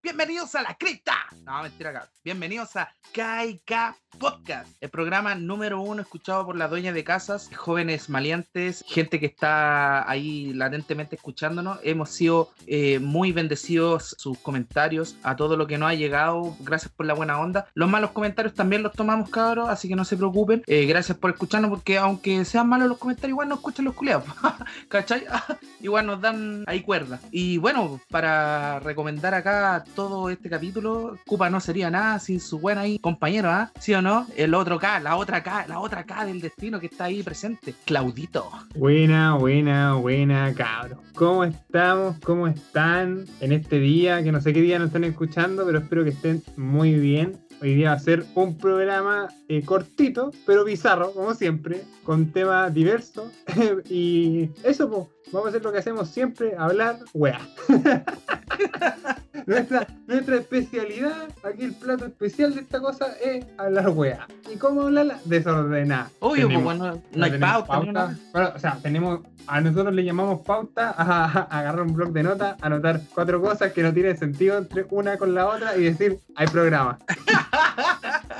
Bienvenidos a la cripta. No, mentira acá. Bienvenidos a KK Podcast, el programa número uno escuchado por las dueñas de casas, jóvenes maleantes, gente que está ahí latentemente escuchándonos. Hemos sido eh, muy bendecidos sus comentarios, a todo lo que nos ha llegado. Gracias por la buena onda. Los malos comentarios también los tomamos, cabros, así que no se preocupen. Eh, gracias por escucharnos, porque aunque sean malos los comentarios, igual nos escuchan los culiados. ¿Cachai? igual nos dan ahí cuerda. Y bueno, para recomendar acá todo este capítulo, Cupa no sería nada sin su buen ahí compañero, ¿ah? ¿Sí o no? El otro K, la otra K, la otra K del destino que está ahí presente, Claudito. Buena, buena, buena, cabros. ¿Cómo estamos? ¿Cómo están en este día? Que no sé qué día nos están escuchando, pero espero que estén muy bien. Hoy día va a ser un programa eh, cortito, pero bizarro, como siempre, con temas diversos. y eso, pues, vamos a hacer lo que hacemos siempre, hablar weá. nuestra, nuestra especialidad, aquí el plato especial de esta cosa es hablar weá. ¿Y cómo hablarla? Desordenada. Obvio, pues Tenemos- bueno, no hay pauta. Bueno, o sea, tenemos, a nosotros le llamamos pauta a, a agarrar un blog de notas, anotar cuatro cosas que no tienen sentido entre una con la otra y decir, hay programa.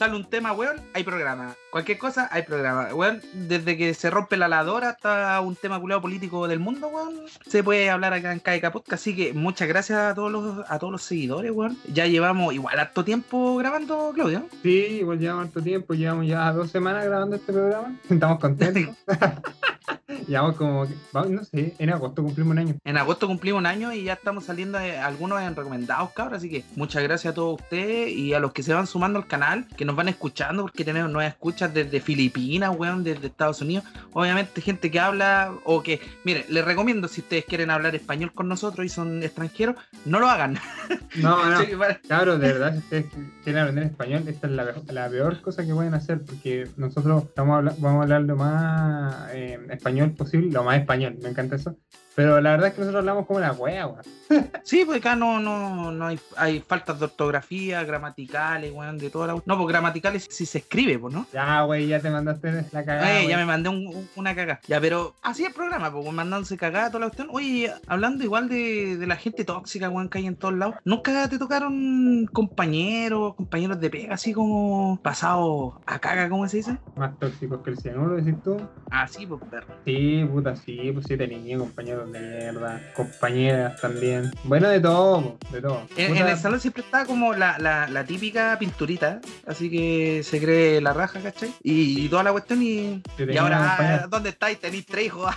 Sale un tema, weón, hay programa. Cualquier cosa, hay programa. Weón, desde que se rompe la ladora hasta un tema culeado político del mundo, weón, se puede hablar acá en KK Podcast. Así que muchas gracias a todos los, a todos los seguidores, weón. Ya llevamos igual harto tiempo grabando, Claudio. Sí, igual llevamos harto tiempo, llevamos ya dos semanas grabando este programa. Estamos contentos. llevamos como, no sé, en agosto cumplimos un año. En agosto cumplimos un año y ya estamos saliendo eh, algunos en recomendados, cabros. Así que muchas gracias a todos ustedes y a los que se van sumando al canal, que nos van escuchando, porque tenemos nuevas escuchas desde Filipinas, weón, desde Estados Unidos. Obviamente, gente que habla o que, mire, les recomiendo si ustedes quieren hablar español con nosotros y son extranjeros, no lo hagan. No, no. Cabros, de verdad, si ustedes quieren aprender español, esta es la, la peor cosa que pueden hacer, porque nosotros estamos habla- vamos a hablar lo más eh, español posible, lo más español, me encanta eso. Pero la verdad es que nosotros hablamos como la wea, weón. Sí, pues acá no, no, no hay, hay faltas de ortografía, gramaticales, weón, de toda la... No, pues gramaticales si se escribe, pues, ¿no? Ya, wey, ya te mandaste la cagada. Eh, ya me mandé un- un- una cagada. Ya, pero así es el programa, pues mandándose cagada toda la cuestión. Oye, hablando igual de, de la gente tóxica, weón, que hay en todos lados. ¿Nunca te tocaron compañeros, compañeros de pega, así como pasados a caga, como se dice? Más tóxicos que el cianuro, decís tú. Así, pues, perro. Sí, puta, sí, pues sí tenía compañeros mierda, compañeras también. Bueno, de todo, de todo. En, el salón siempre está como la, la, la típica pinturita, así que se cree la raja, ¿cachai? Y, y toda la cuestión y... Y ahora, ¿dónde estáis? Tenéis tres hijos.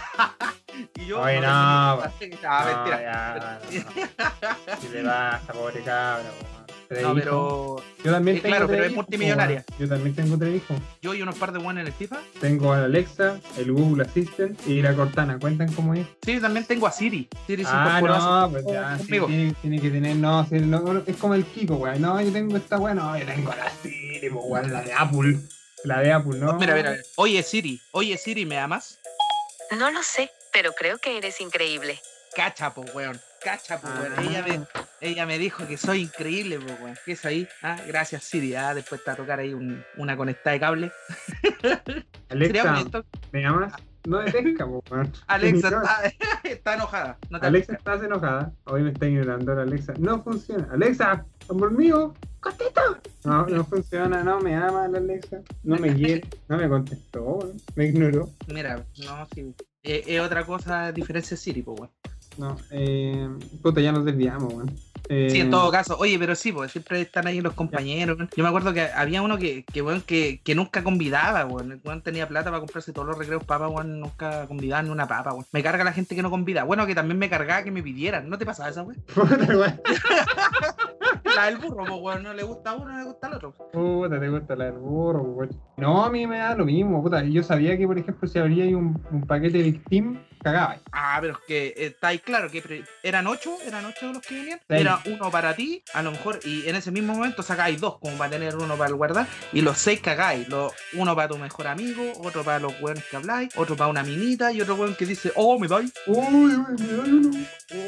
y yo. Oye, no, no, Ah, mentira. ya, no. ¿Qué le pasa, pobre cabra, po, Tres No, hijos. pero Yo también Eh, tengo claro, tres pero es hijos, multimillonaria. po, Yo también tengo tres hijos. yo y unos par de buenos en el FIFA. Tengo a Alexa, el Google Assistant y la Cortana. ¿Cuentan como hijos? Sí, también tengo a Siri. Siri se Ah, no, pues poco ya, sí, tiene, tiene que tener, no, sí, no, es como el Kiko, weón. No, yo tengo esta, weón, no, yo tengo la Siri, po, weón, la de Apple. La de Apple, ¿no? Mira, mira, mira. Oye, Siri. Oye, Siri, ¿me amas? No lo sé, pero creo que eres increíble. Cacha, po, weón. Cacha, po, weón. Ah. Ella me, ella me dijo que soy increíble, po, weón. ¿Qué es ahí? Ah, gracias, Siri. Ah, después te va a tocar ahí un- una conectada de cable. Alexa. ¿me llamas? No me pesca, po, weón. Alexa está, está enojada. No te Alexa, estás enojada. Hoy me está ignorando la Alexa. No funciona. Alexa, amor mío, costito. No, no funciona, no me ama la Alexa. No me quiere, no me contestó, me ignoró. Mira, no, sí. Eh, Es otra cosa, diferencia Siri, po, weón. No, eh, puta, ya nos desviamos, weón. Eh, Sí, en todo caso. Oye, pero sí, pues siempre están ahí los compañeros. Yo me acuerdo que había uno que, que, weón, que, que nunca convidaba, weón. Weón tenía plata para comprarse todos los recreos papas, weón. Nunca convidaba ni una papa, weón. Me carga la gente que no convida. Bueno, que también me cargaba que me pidieran. ¿No te pasaba esa, weón? La del burro, pues, weón. No le gusta a uno, no le gusta al otro. Puta, te gusta la del burro, weón. No, a mí me da lo mismo, puta. Yo sabía que, por ejemplo, si abría ahí un, un paquete de Steam, cagaba. Ah, pero es que eh, está ahí claro que eran ocho, eran ocho los que venían. Era uno para ti, a lo mejor, y en ese mismo momento sacáis dos, como para tener uno para el guardar, y los seis cagáis. Lo- uno para tu mejor amigo, otro para los weones que habláis, otro para una minita, y otro weón que dice, oh, me dais. Uy, me da uno.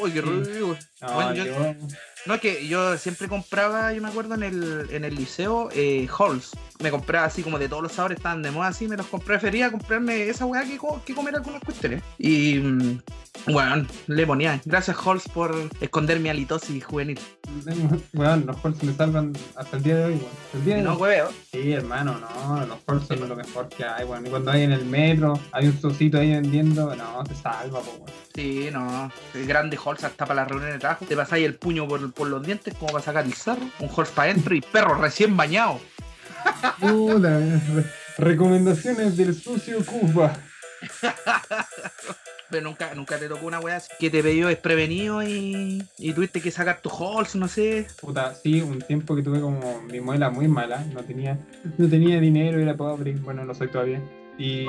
Uy, qué rico. No, Bueno, yo- bueno. No, es que yo siempre compraba, yo me acuerdo en el, en el liceo, eh, halls. Me compraba así como de todos los sabores, estaban de moda así, me los compré, prefería comprarme esa weá que, co- que comer algunas cuestiones. Y mm, bueno, le ponía, gracias Halls por esconder mi halitosis juvenil. Weón, los Halls me salvan hasta el día de hoy, weón. Hasta el día de No, hueveo. Sí, hermano, no, los Halls son lo mejor que hay, weón. Y cuando hay en el metro, hay un socito ahí vendiendo, no, se salva, po, weón. Sí, no. El grande Halls hasta para las reuniones de trabajo. Te pasáis el puño por, por los dientes como para sacar el cerro. Un Halls para adentro y perro recién bañado. Puta, recomendaciones del sucio Cuba. Pero nunca, nunca te tocó una weá que te pidió desprevenido y, y tuviste que sacar tu Halls, no sé. Puta, sí, un tiempo que tuve como mi muela muy mala, no tenía, no tenía dinero, era pobre, bueno, no soy todavía. Y...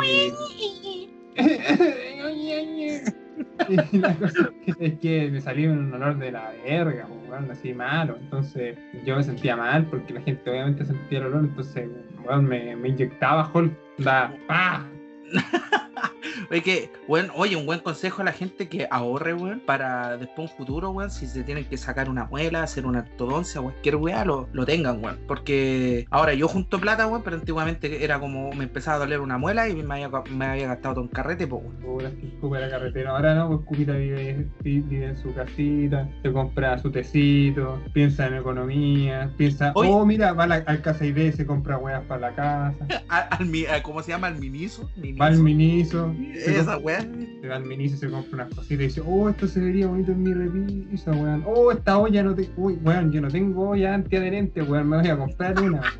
y la cosa es que me salió un olor de la verga, weón, así malo. Entonces yo me sentía mal porque la gente obviamente sentía el olor, entonces weón, me, me inyectaba Hulk, ¡pah! Oye, que, weón, oye, un buen consejo a la gente que ahorre, weón, para después un futuro, weón, si se tienen que sacar una muela, hacer una ortodoncia, cualquier weá, lo, lo tengan, weón. Porque ahora yo junto plata, weón, pero antiguamente era como me empezaba a doler una muela y me había, me había gastado todo un carrete, pues, weón. Era carretera. Ahora no, pues Cupita vive, vi- vive en su casita, se compra su tecito, piensa en economía, piensa, Oye. oh, mira, va a la, al casa ID, se compra weas para la casa, Al, al ¿Cómo se llama? Al miniso. va al Miniso, Esa weá. se va al Miniso, se compra unas cositas y dice, oh, esto se vería bonito en mi repisa, weón. Oh, esta olla no te. Uy, weón, yo no tengo olla antiadherente, weón, me voy a comprar una.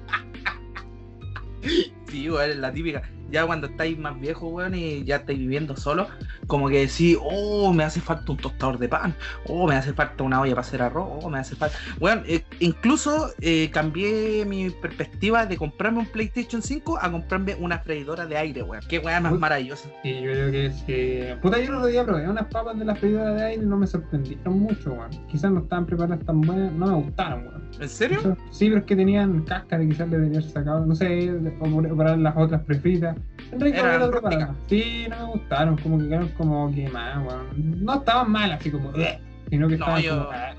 Sí, weón, es la típica. Ya cuando estáis más viejos, weón, y ya estáis viviendo solo, como que decís, oh, me hace falta un tostador de pan, oh, me hace falta una olla para hacer arroz, oh, me hace falta. Weón, eh, incluso eh, cambié mi perspectiva de comprarme un PlayStation 5 a comprarme una freidora de aire, weón. Qué weón más Uy. maravillosa. Sí, yo creo que es que. Puta, yo el otro día probé unas papas de la freidora de aire y no me sorprendieron mucho, weón. Quizás no estaban preparadas tan buenas, no me gustaron, weón. ¿En serio? Eso- Sí, pero es que tenían cáscara y quizás le deberían sacado, no sé, preparar las otras prefritas. Enrique Eran rústicas. Sí, no me gustaron, como que quedaron como quemadas, weón. No estaban malas, así como, sino que No, estaban yo- como. "Ah".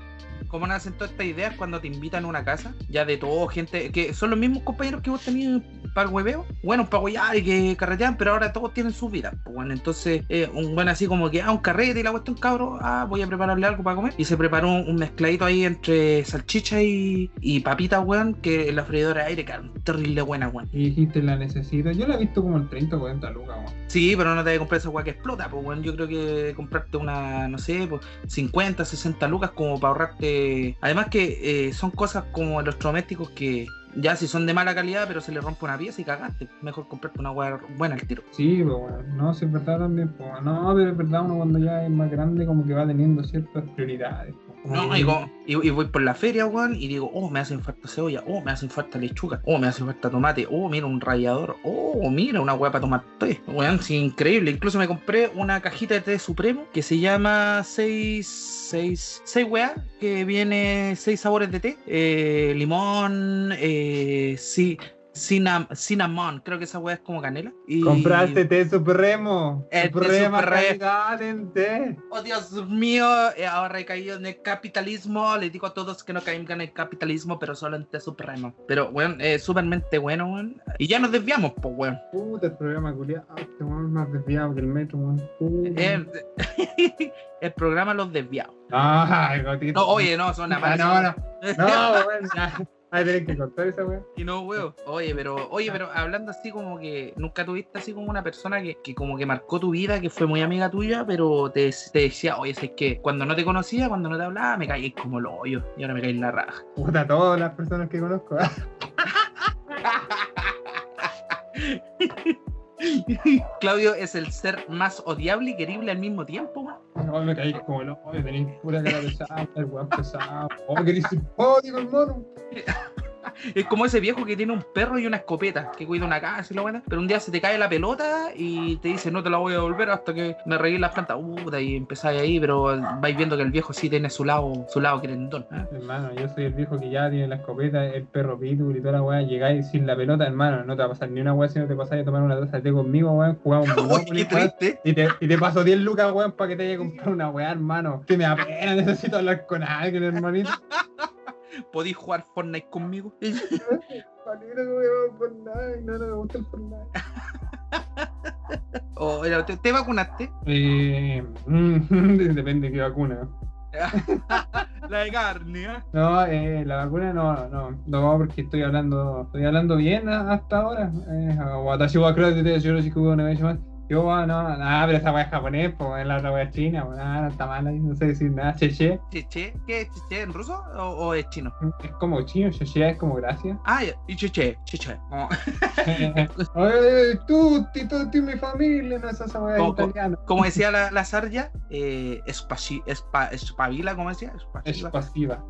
¿Cómo nacen todas estas ideas cuando te invitan a una casa? Ya de todo, gente, que son los mismos compañeros que vos tenías para el hueveo. Bueno, para huear y que carretean, pero ahora todos tienen su vida. Pues bueno, entonces, eh, un buen así como que, ah, un carrete y la cuestión, cabro, ah, voy a prepararle algo para comer. Y se preparó un, mezcladito ahí entre salchicha y, y papitas, weón, que en la freidora de aire quedaron terrible buena, weón. Y dijiste la necesito. Yo la he visto como en 30 o 40 lucas, weón. Sí, pero no te voy a comprar esa weá que explota, pues bueno, yo creo que comprarte una, no sé, pues 50, 60 lucas como para ahorrarte. Además que eh, son cosas como electrodomésticos que ya si son de mala calidad, pero se le rompe una pieza y cagaste. Mejor comprarte una weá buena al tiro. Sí, pues weón. No, sí, es verdad también, pues. No, pero es verdad, uno cuando ya es más grande, como que va teniendo ciertas prioridades. No, y, como- y- y voy por la feria, weón, y digo, oh, me hacen falta cebolla, oh, me hacen falta lechuga, oh, me hace falta tomate, oh, mira un rallador, oh, mira una weá para tomar té. Weón, sí, increíble. Incluso me compré una cajita de té supremo que se llama 6, 6, 6 weá, que viene 6 sabores de té. Eh, limón, eh, sí. Cinnam- cinnamon, creo que esa weá es como canela. Y... Compraste té supremo. El té Suprema supremo. calidad en té. Oh Dios mío, eh, ahora he caído en el capitalismo. Les digo a todos que no caigan en el capitalismo, pero solo en Té Supremo. Pero, weón, es supermente bueno, weón. Y ya nos desviamos, pues, weón. Puta, el programa culiado. Este weón es más desviado que el metro, weón. Eh, el programa Los Desviados. Ay, gotito. No, oye, no, son Ah, amarillos. no, no. No, weón, Ay, tenés que cortar esa weón. Y no, weón. Oye, pero, oye, pero hablando así como que nunca tuviste así como una persona que, que como que marcó tu vida, que fue muy amiga tuya, pero te, te decía, oye, es que cuando no te conocía, cuando no te hablaba, me caí como el hoyo. Y ahora me caí en la raja. Puta, todas las personas que conozco. Claudio es el ser más odiable y querible al mismo tiempo. No, me caí como el hoyo, tenéis pura cara pesada, el weón pesado. Oh, que eres simpático, hermano. Es como ese viejo que tiene un perro y una escopeta, que cuida una casa y lo buena, pero un día se te cae la pelota y te dice no te la voy a devolver hasta que me regué las plantas. Puta, y empezáis ahí, pero vais viendo que el viejo sí tiene su lado, su lado querendón. ¿eh? Hermano, yo soy el viejo que ya tiene la escopeta, el perro pitbull y toda la weá. Llegáis sin la pelota, hermano, no te va a pasar ni una weá si no te pasáis a tomar una taza de té conmigo, weón. Jugamos triste. Y te, y te paso 10 lucas, weón, para que te haya comprado una weá, hermano. Que me da pena, necesito hablar con alguien, hermanito. ¿Podéis jugar Fortnite conmigo? No, no me gusta el Fortnite. O, era- ¿te, te vacunaste? Eh, depende de qué vacuna. La de carne, ¿eh? No, eh, la vacuna no, no, no, porque estoy hablando, estoy hablando bien a- hasta ahora. Eh, Yo, ah, no, nada, pero esa wea es japonés, pues es la otra wea es china, no está mal ahí, no sé decir nada. Cheche, ¿Cheche? ¿Qué es cheche en ruso o, o es chino? es como chino, cheche es como gracias. Ah. Y cheche, cheche. Oh. Oye, tú, tú, tú, mi familia, no es esa co- italiana. Como decía la, la Sarja, eh, espaci- espa- espabila, ¿cómo decía? Es Espasiva. pasiva,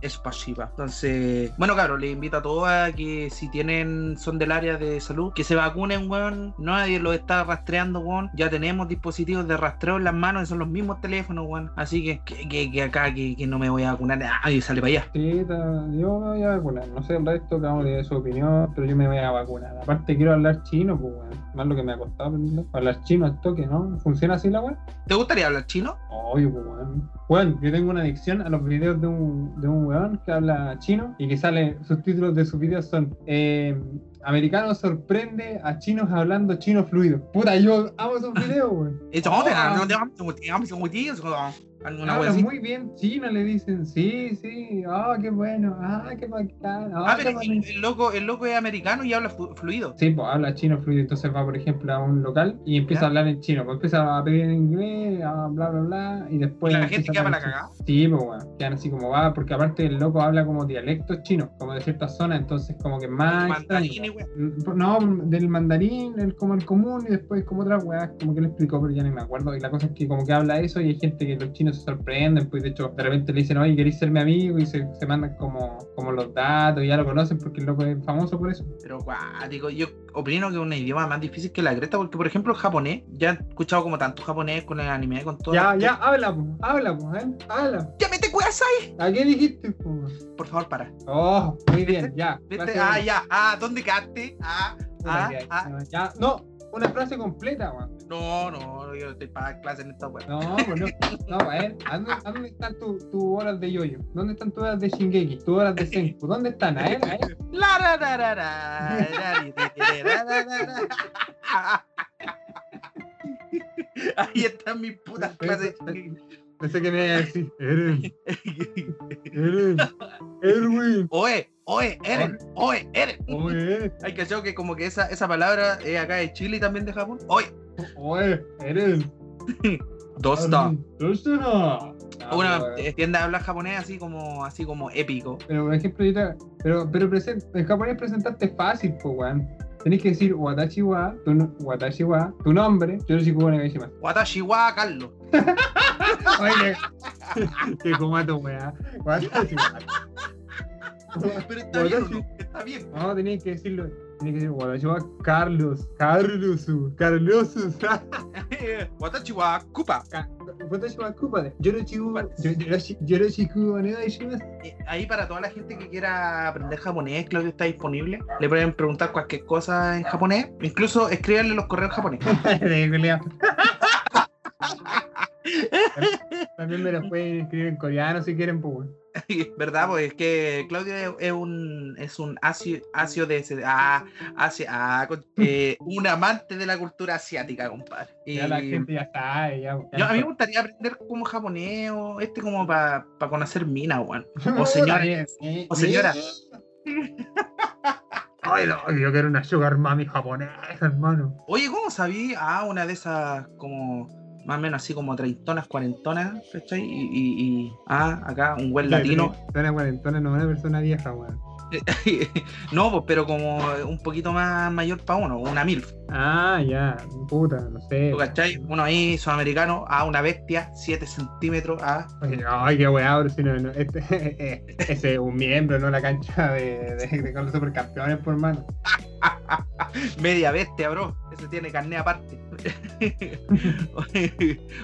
es pasiva. Es pasiva. Entonces, bueno, cabrón, les invito a todos a que si tienen, son del área de salud, que se vacunen, weón. Nadie los está rastreando, weón. Ya tenemos dispositivos de rastreo en las manos, son los mismos teléfonos, weón. Así que, que, que- que acá, que, que no me voy a vacunar. Ay, sale para allá. Sí, yo me voy a vacunar. No sé el resto, cada uno tiene su opinión, pero yo me voy a vacunar. Aparte, quiero hablar chino, pues, weón. Más lo que me ha costado aprender. Hablar chino al toque, ¿no? ¿Funciona así la weón? ¿Te gustaría hablar chino? Obvio, pues, weón. Weón, yo tengo una adicción a los videos de un, de un weón que habla chino y que sale, sus títulos de sus videos son eh, Americano sorprende a chinos hablando chino fluido. Puta, yo amo esos videos, weón. Alguna así. muy bien chino, le dicen. Sí, sí. Ah, qué bueno. Ah, qué bacán. Ah, Ah, qué pero bonito. el, el loco, el loco es americano y habla flu- fluido. Sí, pues habla chino fluido, entonces va, por ejemplo, a un local y empieza ¿Ya? a hablar en chino, pues empieza a pedir en inglés, a bla, bla, bla, y después... ¿Y la gente queda para la chino. Sí, pues bueno, quedan así como va, porque aparte el loco habla como dialectos chinos, como de ciertas zonas, entonces como que más... Mandarín y. Mm, No, del mandarín, el, como el común, y después como otras weas, como que le explicó, pero ya ni me acuerdo. Y la cosa es que como que habla eso y hay gente que los chinos se sorprenden, pues de hecho de repente le dicen, oye, ¿queréis ser mi amigo? Y se, se mandan como, como los datos, y ya lo conocen porque el loco es famoso por eso. Pero digo, yo opino que es un idioma más difícil que la cresta, porque por ejemplo el japonés, ya he escuchado como tanto japonés con el anime, con todo. Ya, ya, habla, pues, habla, ¿eh? Habla. ¡Ya mete ahí! ¿A qué dijiste? po? Por favor, para. Oh, muy bien, ya. ¿Viste? frase Ah, ya. Ah, ¿dónde quedaste? Ah, ah, ah. Ya. No, una frase completa, weón. No, no, yo no estoy para clases en esta web. No, pues no. No, a ver, ¿a dónde, a dónde están tus tu horas de yoyo? ¿Dónde están tus horas de Shingeki? ¿Tus horas de Senku? ¿Dónde están? A ver, a ver. La, ra, ra, ra, ra. Ahí están mis putas clases. Pensé que me iba a decir, Eren, Eren, Erwin. Oe, oe, Eren, oe, Eren. Oye, Hay que que como que esa, esa palabra es acá de Chile y también de Japón. Oye, oye, Eren. Dosta. Dosta. Una Ah, eh, tiende a hablar japonés así como, así como épico. Pero por ejemplo, pero, pero present, en japonés presentarte es fácil, pues weón. Tenés que decir Watashi wa, tu, no- watashi wa, tu nombre, Yoroshiku wa Negaishimasu. Watashi wa Carlos. Oye, que comato, weá. Watashi wa. Pero está bien, ¿o Watashi- no? Está bien. No, tenías que decirlo. Tenías que decir Watashi wa Carlos. Carlos, Carlos. Watashi wa Kupa. Watashi wa Kupade. Yoroshiku, Yoroshi- Yoroshiku wa Negaishimasu. Eh, Ahí para toda la gente que quiera aprender japonés, Claudio está disponible. Le pueden preguntar cualquier cosa en japonés. Incluso escríbanle los correos japonés. De culiao. También me los pueden escribir en coreano si quieren, pues. ¿Verdad? Pues es que Claudio es, un es un asio, asio de ese- ah, asia- ah, eh, un amante de la cultura asiática, compadre. Ya la gente ya sabe, ya. ya Yo, a mí me gustaría aprender como japonés o este como para conocer mina, weón. Puta, señora. sí, O señora. Ay, no, yo quiero una sugar mami japonesa, hermano. Oye, ¿cómo sabí? Ah, una de esas como más o menos así como treintonas, cuarentonas, ¿cachai? Y, y, y- ah, acá un buen latino. Una cuarentona, no una persona vieja, weón. no, pues, pero como un poquito más mayor para uno, una MILF. Ah, ya, puta, no sé. ¿tú ¿Cachai? Uno ahí, sudamericano, a una bestia, 7 centímetros, a Ay, qué weá, si no, no, este, eh, ese es un miembro, no la cancha de, de, de con los supercampeones, por mano. media bestia, bro. Ese tiene carné aparte.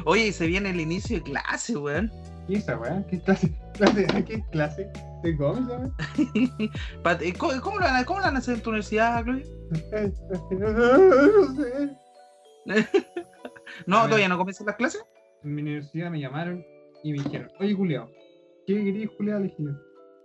Oye, y se viene el inicio de clase, weón. ¿Y esa weá? ¿Qué clase? clase ¿Qué clase? ¿Cómo, cómo lo van a, cómo lo van a hacer en tu universidad, Chloe? No sé. Todavía no comienzan las clases. En mi universidad me llamaron y me dijeron, oye, Julio, ¿qué querías, Julio? Le dije yo,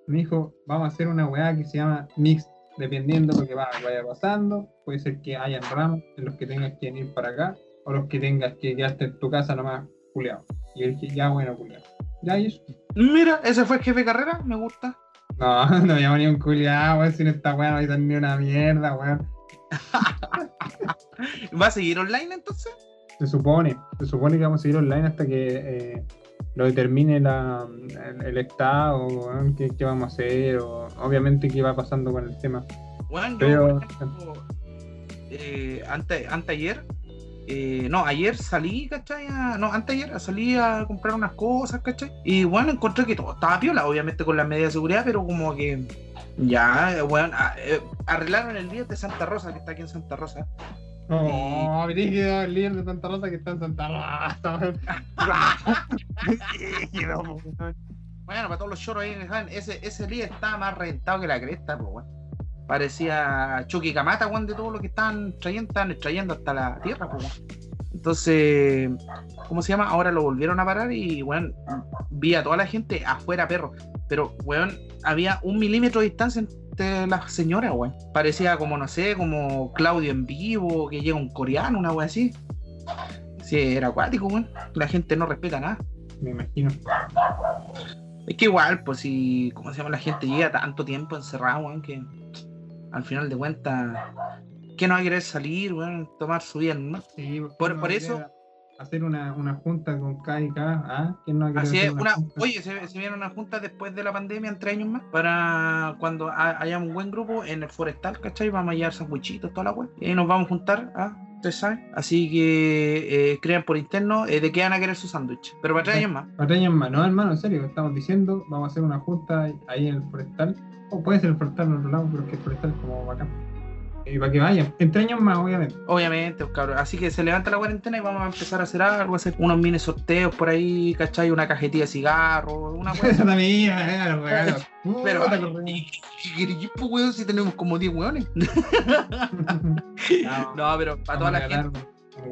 me dijo, vamos a hacer una weá que se llama mix, dependiendo de lo que va- vaya pasando. Puede ser que hayan ramos en los que tengas que venir para acá, o los que tengas que quedarte en tu casa nomás culeado. Y yo dije, ya bueno, culeado. Ya, y eso. Mira, ese fue el jefe de carrera, me gusta. No, no llamo ni un culiado, weón, sin esta weá no hay ni una mierda, weón. ¿Va a seguir online entonces? Se supone, se supone que vamos a seguir online hasta que eh, lo determine la, el, el Estado, weón, qué, qué vamos a hacer, o obviamente qué va pasando con el tema. Bueno, yo, Pero- por ejemplo, eh, ante, anteayer, eh, no, ayer salí, ¿cachai? A- no, anteayer salí a comprar unas cosas, ¿cachai? Y bueno, encontré que todo estaba piola, obviamente con las medidas de seguridad, pero como que ya, eh, bueno, a- eh, arreglaron el día de Santa Rosa, que está aquí en Santa Rosa. Oh, brígido, el líder de Santa Rosa que está en Santa Rosa. Bueno, para todos los choros ahí, ¿saben? ese, ese día estaba más reventado que la cresta, pues, weón. Parecía Chucky Camata, weón, de todo lo que estaban trayendo, estaban extrayendo hasta la tierra, pues, weón. Entonces, ¿cómo se llama? Ahora lo volvieron a parar y, weón, vi a toda la gente afuera, perro. Pero, weón, había un milímetro de distancia entre las señoras, weón. Parecía como, no sé, como Claudio en vivo, que llega un coreano, una weón así. Sí, era acuático, weón. La gente no respeta nada. Me imagino. Es que igual, pues si, ¿cómo se llama? La gente llega tanto tiempo encerrada, weón, que al final de cuentas, que no va a querer salir, weón, tomar su vida, ¿no? Sí, Por- por eso- Hacer una, una junta con K y K, ¿ah? ¿Quién no Así es, una, junta? oye, se, se viene una junta después de la pandemia, entre años más, para cuando ha- haya un buen grupo en el forestal, ¿cachai? Vamos a llevar sandwichitos, toda la web, y ahí nos vamos a juntar, ¿ah? Ustedes saben. Así que eh, crean por interno eh, de qué van a querer su sándwich. Pero para tres años más. Cuatro años más, no, hermano, en serio, estamos diciendo, vamos a hacer una junta ahí en el forestal, o puede ser el forestal en otro lado, pero es que el forestal es como bacán. Y para que vayan, en tres años más, obviamente. Obviamente, pues, cabrón. Así que se levanta la cuarentena y vamos a empezar a hacer algo, a hacer unos mini sorteos por ahí, ¿cachai? Una cajetilla de cigarros, una Esa cosa. también, eh, los regalos. Pero, Puta, ay, los ¿y qué pues, weón, si tenemos como 10 weones? No, pero para toda la gente,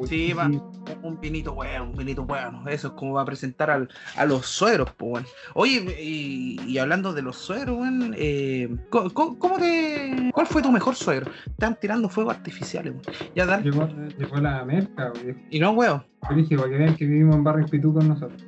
Sí, va. un vinito bueno, un vinito bueno. Eso es como va a presentar al, a los suegros, pues, weón. Oye, y, y hablando de los suegros, weón, eh, ¿cómo, cómo- te. ¿Cuál fue tu mejor suegro? Están tirando fuegos artificiales, weón. Ya, dale. Llegó, llegó la merca, güey. Y no, weón. Para que vean que vivimos en Barrio Pitú con nosotros.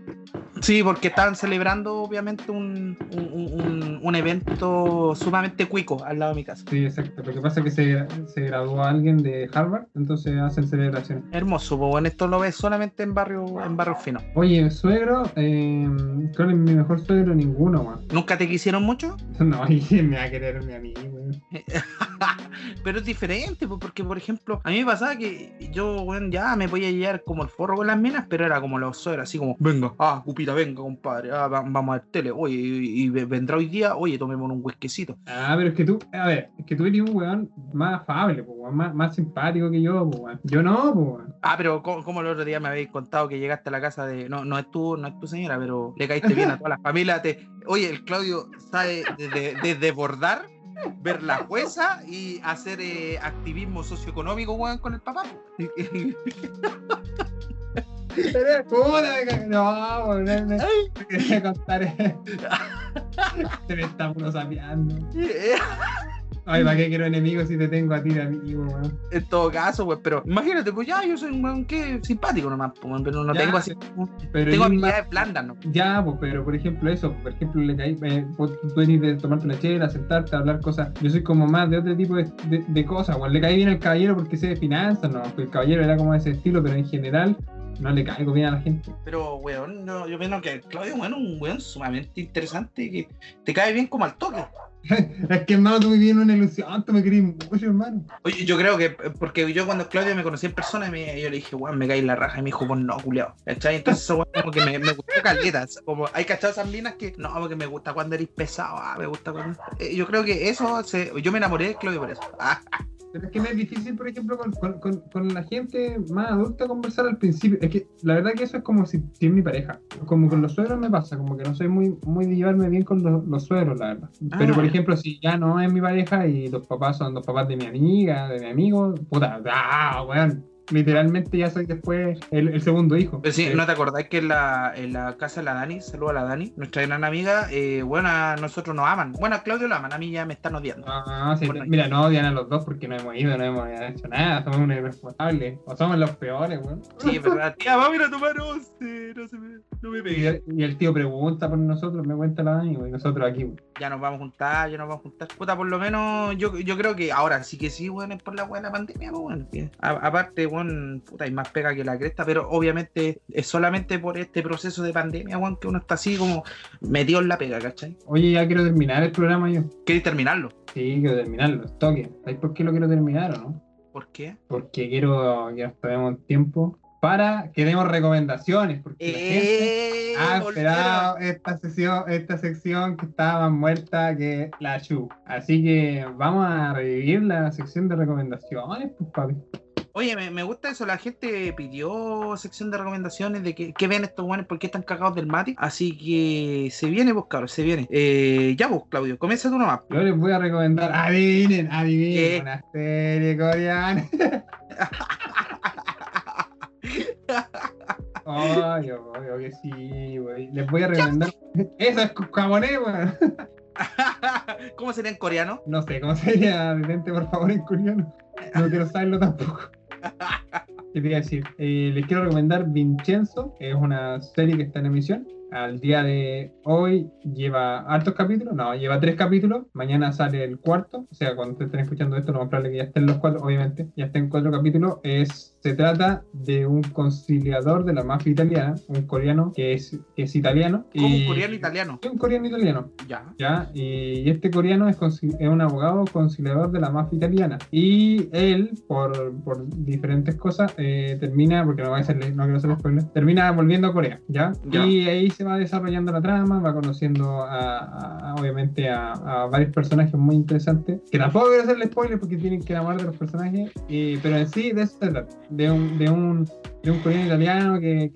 Sí, porque estaban celebrando obviamente un, un, un- un evento sumamente cuico al lado de mi casa. Sí, exacto. Lo que pasa es que se, se graduó alguien de Harvard, entonces hacen celebraciones. Hermoso, pues bueno, esto lo ves solamente en barrio, en barrio fino. Oye, suegro, eh, ¿cuál es mi mejor suegro? Ninguno, man. ¿Nunca te quisieron mucho? No, ¿y quién me va a querer mi amigo? Pero es diferente, pues, porque por ejemplo, a mí me pasaba que yo, bueno, ya me podía llevar como el forro con las minas, pero era como los suegros, así como, venga, ah, cupita, venga, compadre, ah, va- vamos a ver tele, oye, y, y vendrá hoy día, oye, tomemos un whiskycito. Ah, pero es que tú, a ver, es que tú eres un weón más afable, po, weón, más, más simpático que yo, po, weón. Yo no, po, weón. Ah, pero co- como el otro día me habéis contado que llegaste a la casa de. No, no es tu, no es tu señora, pero le caíste bien a toda la familia. Te... Oye, el Claudio sabe desde, bordar, ver la jueza y hacer eh, activismo socioeconómico, weón, con el papá. Puta, cagué. No, no, no, te quería contar. Se me está puro sapeando. Ay, ¿para qué quiero enemigos si te tengo a ti de amigo, weón? en todo caso, pues, pero imagínate, pues ya, yo soy un weón que simpático nomás, pues, pero no Ya, tengo así. Pero Tengo habilidades blandas, ¿no? Ya, pues, pero por ejemplo eso, por ejemplo, le caí, eh, vos- tú eres de tomarte una chela, sentarte, hablar cosas. Yo soy como más de otro tipo de, de- de cosas, weón. Le caí bien al caballero porque sé de finanzas, no, pues el caballero era como de ese estilo, pero en general no le caigo bien a la gente. Pero, weón, no, yo pienso que Claudio, bueno, un weón sumamente interesante que te cae bien como al toque. es que hermano, tú me vivías una ilusión, tú me querías mucho, hermano. Oye, yo creo que, eh, porque yo cuando Claudio me conocí en persona, me, yo le dije, weón, me caí la raja, y me dijo, pues no, culiao. ¿Cachai? Entonces, eso, weón, como que me, me gustó caletas. Como, hay cachado esas minas que, no, porque me gusta cuando eres pesado, ah, me gusta cuando. Eh, yo creo que eso, se, yo me enamoré de Claudio por eso. Ah, Pero es que me es difícil, por ejemplo, con, con- con- con la gente más adulta conversar al principio. Es que la verdad que eso es como si, es mi pareja. Como con los suegros me pasa, como que no soy muy, muy de llevarme bien con los, los suegros, la verdad. Pero, Ah, por ya. ejemplo, si ya no es mi pareja y los papás son los papás de mi amiga, de mi amigo, puta, ah, weón, literalmente ya soy después el, el segundo hijo. Pero sí, Eh, ¿no te acordás que en la, en la casa de la Dani, saludo a la Dani, nuestra gran amiga, eh, bueno, a nosotros nos aman. Bueno, a Claudio lo aman, a mí ya me están odiando. Ah, sí, mira, no odian a los dos porque no hemos ido, no hemos hecho nada, somos unos irresponsables, o somos los peores, weón. Sí, es verdad. Tía, vamos a ir a tomar once, no, se me, no me Y, pegues. y el tío pregunta por nosotros, me cuenta la Dani, y nosotros aquí. weón. Ya nos vamos a juntar, ya nos vamos a juntar. Puta, por lo menos yo, yo creo que ahora sí que sí, weón, es por la weá de la pandemia, pues, weón. aparte, weón, puta, hay más pega que la cresta, pero obviamente es solamente por este proceso de pandemia, weón, que uno está así como metido en la pega, ¿cachai? Oye, ya quiero terminar el programa yo. ¿Queréis terminarlo? Sí, quiero terminarlo, toque. ¿Sabes por qué lo quiero terminar o no? ¿Por qué? Porque quiero que nos tomemos tiempo para que demos recomendaciones, porque la gente Eh, ha volvieron. esperado esta sesión, esta sección que estaba más muerta que la Chu. Así que vamos a revivir la sección de recomendaciones, pues papi. Oye, me, me gusta eso. La gente pidió sección de recomendaciones de que, que ven estos guanes, por qué están cagados del mate. Así que se viene, cabrón, se viene. Eh, ya, vos, Claudio, comienza tú nomás. Yo les voy a recomendar, adivinen, adivinen, ¿Qué? una serie coreana. Ay, obvio que sí, güey. Les voy a recomendar. Eso es japonés, weón. ¿Cómo sería en coreano? No sé cómo sería, detente por favor en coreano. No quiero saberlo tampoco. ¿Qué te a decir? Eh, les quiero recomendar Vincenzo, es una serie que está en emisión. Al día de hoy lleva hartos capítulos, no, lleva tres capítulos. Mañana sale el cuarto, o sea, cuando ustedes estén escuchando esto, lo más probable que ya estén los cuatro, obviamente, ya estén cuatro capítulos. Es, se trata de un conciliador de la mafia italiana, un coreano que es, que es italiano. Como y- un coreano italiano. Un coreano italiano. Ya. ¿ya? Y este coreano es, es un abogado conciliador de la mafia italiana. Y él, por, por diferentes cosas, eh, termina, porque no, voy a hacerle, no quiero hacerle spoiler, termina volviendo a Corea, ¿ya? Ya. Y ahí se va desarrollando la trama, va conociendo a, a- obviamente a, a varios personajes muy interesantes, que tampoco quiero hacerle spoiler porque tienen que enamorar de los personajes, pero en sí de eso se trata, de un... De un de un coreano italiano que,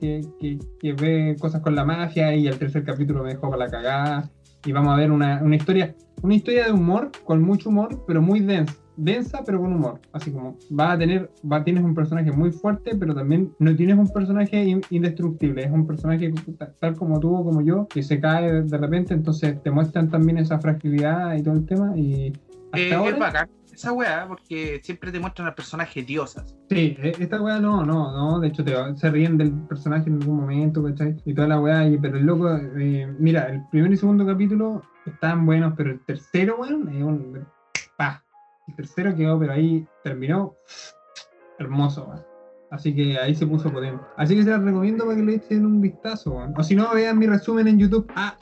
que ve cosas con la mafia y el tercer capítulo me dejó para la cagada y vamos a ver una, una historia una historia de humor con mucho humor pero muy densa densa pero con humor así como va a tener va tienes un personaje muy fuerte pero también no tienes un personaje in- indestructible es un personaje ta- tal como tú o como yo que se cae de, de repente entonces te muestran también esa fragilidad y todo el tema y hasta Eh, ahora es bacán esa weá, porque siempre te muestran al personaje diosas. Sí, e- esta weá no, no, no, de hecho te, se ríen del personaje en algún momento, ¿cachai? Y toda la weá, y- pero el loco, eh, mira, el primer y segundo capítulo están buenos, pero el tercero, weón, es un... Pa, el tercero quedó, pero ahí terminó hermoso, weón. Así que ahí se puso potente. Así que se las recomiendo para que le echen un vistazo, weón. O si no, vean mi resumen en YouTube. Ah,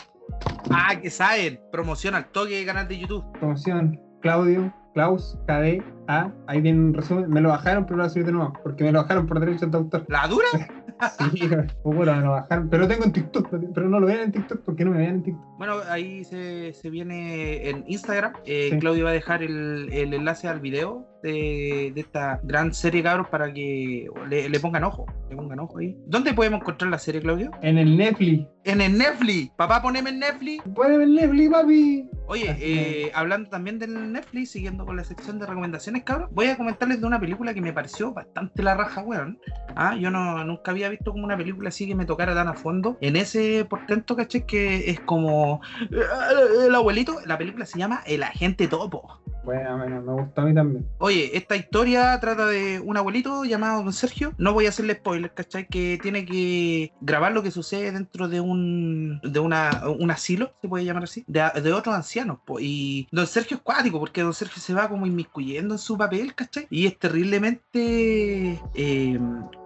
Ah, que saben. Promoción al toque de canal de YouTube. promoción, Claudio, Klaus, KD, A, ahí tienen un resumen. Me lo bajaron, pero lo voy a subir de nuevo, porque me lo bajaron por derechos de autor. ¿La dura? Sí, bueno, me lo bajaron. Pero lo tengo en TikTok, pero no lo vean en TikTok porque no me vean en TikTok. Bueno, ahí se, se viene en Instagram. Eh, Sí. Claudio va a dejar el, el enlace al video de, de esta gran serie, cabros, para que le, le pongan ojo. Le pongan ojo ahí. ¿Dónde podemos encontrar la serie, Claudio? En el Netflix. En el Netflix. Papá, poneme en Netflix. Pueden ver Netflix, papi. Oye, eh, hablando también del Netflix, siguiendo con la sección de recomendaciones, voy a comentarles de una película que me pareció bastante la raja, weón. Ah, yo no, nunca había visto como una película así que me tocara tan a fondo. En ese portento, caché, que es como eh, el abuelito, la película se llama El Agente Topo. Bueno, bueno, me gustó a mí también. Oye, esta historia trata de un abuelito llamado Don Sergio. No voy a hacerle spoiler, ¿cachai? Que tiene que grabar lo que sucede dentro de un de una, un asilo, se puede llamar así, de, de otros ancianos. po. Y Don Sergio es cuático, porque Don Sergio se va como inmiscuyendo en su papel, ¿cachai? Y es terriblemente, eh,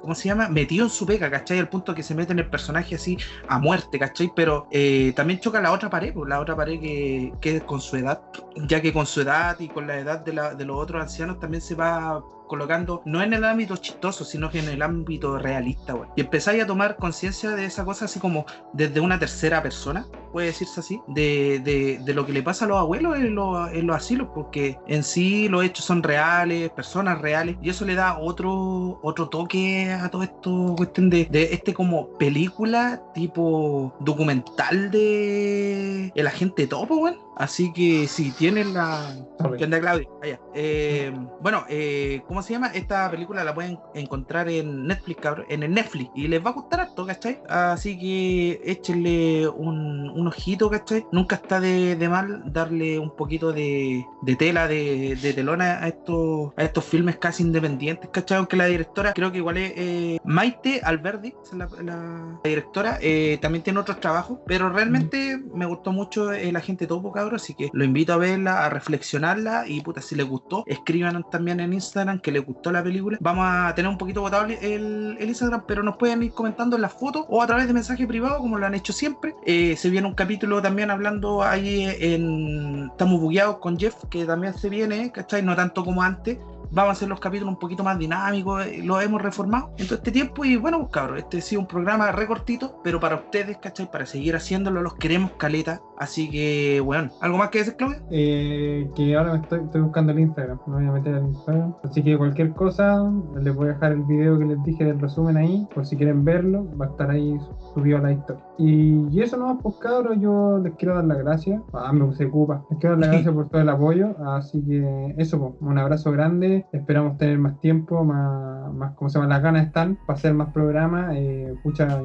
¿cómo se llama? Metido en su pega, ¿cachai? Al punto que se mete en el personaje así a muerte, ¿cachai? Pero eh, también choca la otra pared, pues, la otra pared que, que es con su edad, ya que con su edad y con la edad de, la- de los otros ancianos también se va colocando, no en el ámbito chistoso, sino que en el ámbito realista, güey. Y empezáis a tomar conciencia de esa cosa así como desde una tercera persona, puede decirse así, de, de- de lo que le pasa a los abuelos en los, en los asilos, porque en sí los hechos son reales, personas reales, y eso le da otro, otro toque a todo esto, cuestión de, de este como película tipo documental de el agente topo, güey. Así que si tienen la. ¿Qué onda, Claudio? Allá. Eh, bueno, eh, ¿cómo ¿cómo se llama? Esta película la pueden encontrar en Netflix, cabrón, en el Netflix. Y les va a gustar harto, ¿cachai? Así que échenle un, un ojito, ¿cachai? Nunca está de, de mal darle un poquito de, de tela, de, de telona a estos, a estos filmes casi independientes, ¿cachai? Aunque la directora creo que igual es eh, Maite Alberdi, la, la- la directora, eh, también tiene otros trabajos, pero realmente me gustó mucho El Agente Topo, cabrón, así que lo invito a verla, a reflexionarla y puta, si les gustó, escríbanos también en Instagram que les gustó la película. Vamos a tener un poquito votable el, el Instagram, pero nos pueden ir comentando en las fotos o a través de mensaje privado, como lo han hecho siempre. Eh, se viene un capítulo también hablando ahí en Estamos bugueados con Jeff, que también se viene, ¿cachai? No tanto como antes. Vamos a hacer los capítulos un poquito más dinámicos, eh, lo hemos reformado en todo este tiempo y bueno, pues cabros, este ha sido un programa recortito, pero para ustedes, ¿cachai? Para seguir haciéndolo, los queremos caleta, así que bueno, ¿algo más que decir, Claudia? Eh, que ahora estoy, estoy buscando el Instagram, me voy a meter al Instagram. Así que cualquier cosa, les voy a dejar el video que les dije del resumen ahí, por si quieren verlo, va a estar ahí subido a la historia. Y, y eso no, pues cabros, yo les quiero dar las gracias. Ah, me puse cupa. Les quiero dar las gracias por todo el apoyo. Así que eso, pues, un abrazo grande. Esperamos tener más tiempo, más, más ¿cómo se llama? Las ganas están para hacer más programas. Eh, pucha,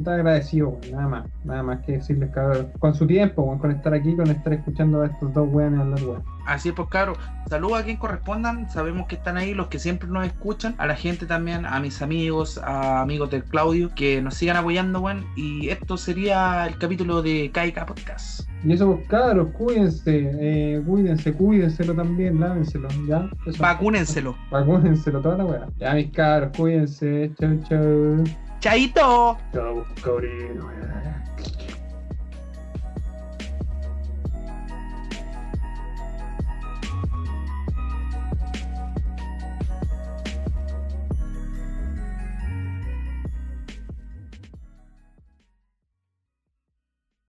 puta agradecido, nada más. Nada más que decirles, cabros, con su tiempo, con estar aquí, con estar escuchando a estos dos weones hablar, weón. Así es, pues cabros, saludos a quien correspondan, sabemos que están ahí los que siempre nos escuchan, a la gente también, a mis amigos, a amigos del Claudio, que nos sigan apoyando, weón, y esto sería el capítulo de KK Podcast. Y eso, pues, cabros, cuídense, eh, cuídense, cuídenselo también, lávenselo, ¿ya? Eso. Vacúnenselo. Vacúnenselo toda la weá. Ya, mis cabros, cuídense, chau, chau. ¡Chaito!